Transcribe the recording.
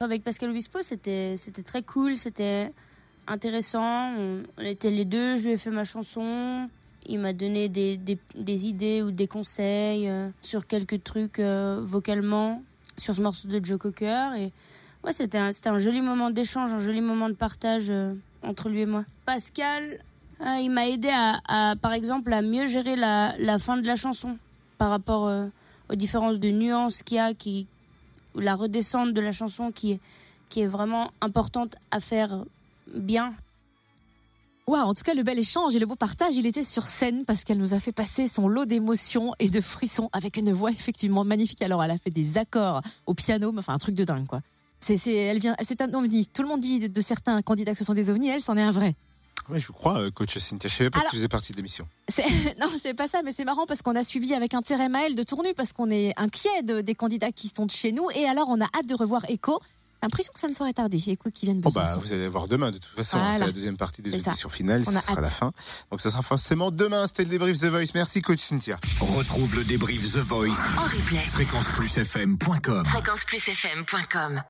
Avec Pascal Obispo, c'était très cool, c'était intéressant. On, était les deux, je lui ai fait ma chanson. Il m'a donné des, des, idées ou des conseils euh, sur quelques trucs euh, vocalement sur ce morceau de Joe Cocker. Et ouais, c'était un, un joli moment d'échange, un joli moment de partage euh, entre lui et moi. Pascal, il m'a aidé à, par exemple, à mieux gérer la, fin de la chanson par rapport aux différences de nuances qu'il y a, qui, la redescente de la chanson qui est, qui est vraiment importante à faire bien. Waouh, en tout cas, le bel échange et le beau partage, il était sur scène parce qu'elle nous a fait passer son lot d'émotions et de frissons avec une voix effectivement magnifique. Alors, elle a fait des accords au piano, enfin, un truc de dingue, quoi. C'est, elle vient, c'est un ovni. Tout le monde dit de certains candidats que ce sont des ovnis, elle, c'en est un vrai. Oui, je vous crois, euh, coach Cynthia. Je savais pas Alors- que tu faisais partie de l'émission. Non, c'est pas ça, mais c'est marrant parce qu'on a suivi avec intérêt Maël de Tournu parce qu'on est inquiet de- des candidats qui sont de chez nous et alors on a hâte de revoir Echo. L'impression que ça ne saurait tarder. Echo qui vient de Bon, bah, vous allez voir demain, de toute façon. hein, Voilà. C'est la deuxième partie des auditions finales. On Ce a sera la hâte. fin. Donc, ce sera forcément demain. C'était le débrief The Voice. Merci, coach Cynthia. Retrouve le débrief The Voice. En replay. Fréquenceplusfm.com. Fréquenceplusfm.com